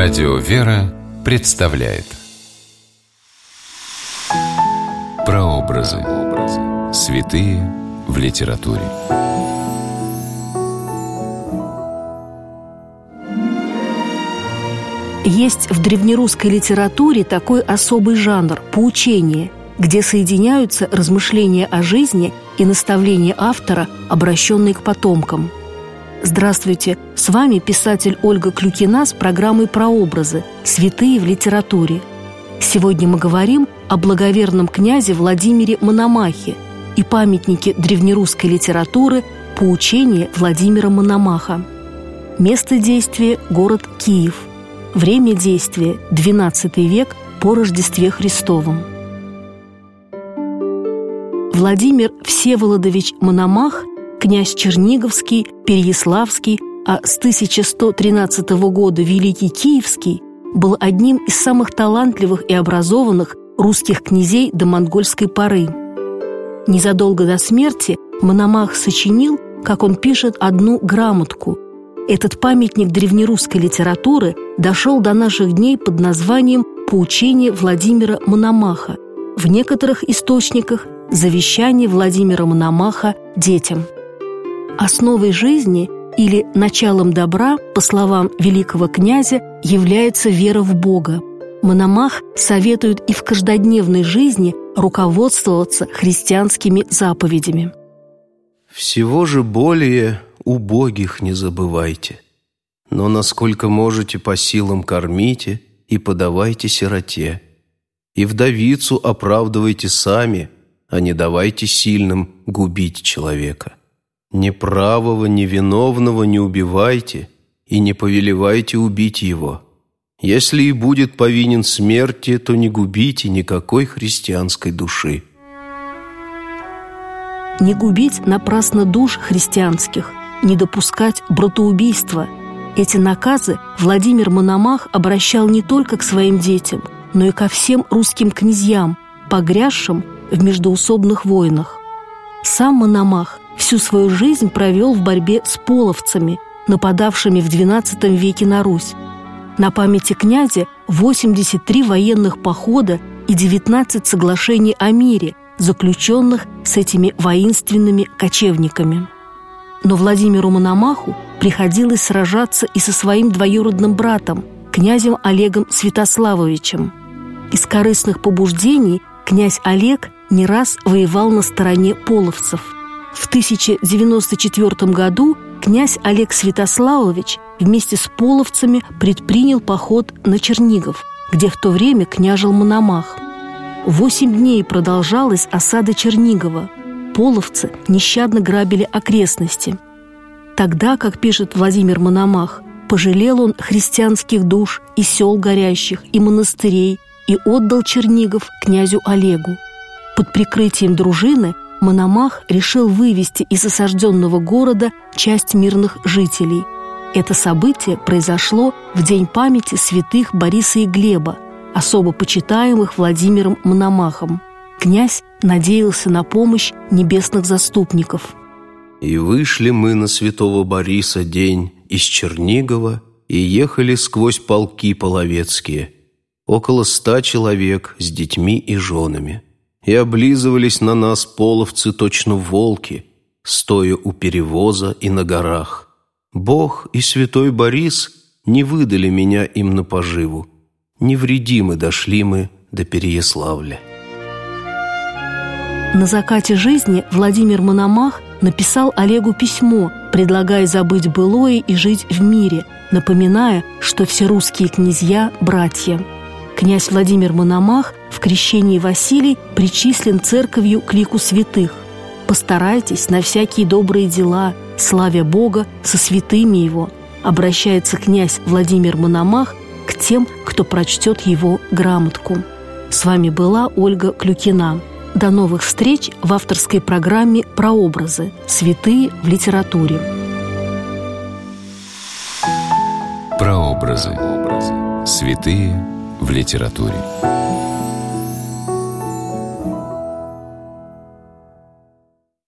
Радио «Вера» представляет Прообразы. Святые в литературе. Есть в древнерусской литературе такой особый жанр – поучение, где соединяются размышления о жизни и наставления автора, обращенные к потомкам. Здравствуйте, с вами писатель Ольга Клюкина с программой «Прообразы. Святые в литературе». Сегодня мы говорим о благоверном князе Владимире Мономахе и памятнике древнерусской литературы «Поучение Владимира Мономаха». Место действия – город Киев – Время действия – XII век по Рождестве Христовом. Владимир Всеволодович Мономах, князь Черниговский, Переяславский, а с 1113 года Великий Киевский, был одним из самых талантливых и образованных русских князей до монгольской поры. Незадолго до смерти Мономах сочинил, как он пишет, одну грамотку – этот памятник древнерусской литературы дошел до наших дней под названием «Поучение Владимира Мономаха». В некоторых источниках – «Завещание Владимира Мономаха детям». Основой жизни или началом добра, по словам великого князя, является вера в Бога. Мономах советует и в каждодневной жизни руководствоваться христианскими заповедями. Всего же более убогих не забывайте. Но насколько можете по силам кормите и подавайте сироте. И вдовицу оправдывайте сами, а не давайте сильным губить человека. Ни правого, ни виновного не убивайте и не повелевайте убить его. Если и будет повинен смерти, то не губите никакой христианской души. Не губить напрасно душ христианских, не допускать братоубийства. Эти наказы Владимир Мономах обращал не только к своим детям, но и ко всем русским князьям, погрязшим в междоусобных войнах. Сам Мономах всю свою жизнь провел в борьбе с половцами, нападавшими в XII веке на Русь. На памяти князя 83 военных похода и 19 соглашений о мире, заключенных с этими воинственными кочевниками. Но Владимиру Мономаху приходилось сражаться и со своим двоюродным братом, князем Олегом Святославовичем. Из корыстных побуждений князь Олег не раз воевал на стороне половцев. В 1094 году князь Олег Святославович вместе с половцами предпринял поход на Чернигов, где в то время княжил Мономах. Восемь дней продолжалась осада Чернигова – половцы нещадно грабили окрестности. Тогда, как пишет Владимир Мономах, пожалел он христианских душ и сел горящих, и монастырей, и отдал Чернигов князю Олегу. Под прикрытием дружины Мономах решил вывести из осажденного города часть мирных жителей. Это событие произошло в день памяти святых Бориса и Глеба, особо почитаемых Владимиром Мономахом – Князь надеялся на помощь небесных заступников. «И вышли мы на святого Бориса день из Чернигова и ехали сквозь полки половецкие, около ста человек с детьми и женами, и облизывались на нас половцы точно волки, стоя у перевоза и на горах. Бог и святой Борис не выдали меня им на поживу, невредимы дошли мы до Переяславля». На закате жизни Владимир Мономах написал Олегу письмо, предлагая забыть былое и жить в мире, напоминая, что все русские князья – братья. Князь Владимир Мономах в крещении Василий причислен церковью к лику святых. «Постарайтесь на всякие добрые дела, славя Бога со святыми Его», обращается князь Владимир Мономах к тем, кто прочтет его грамотку. С вами была Ольга Клюкина. До новых встреч в авторской программе «Прообразы. Святые в литературе». Прообразы. Святые в литературе.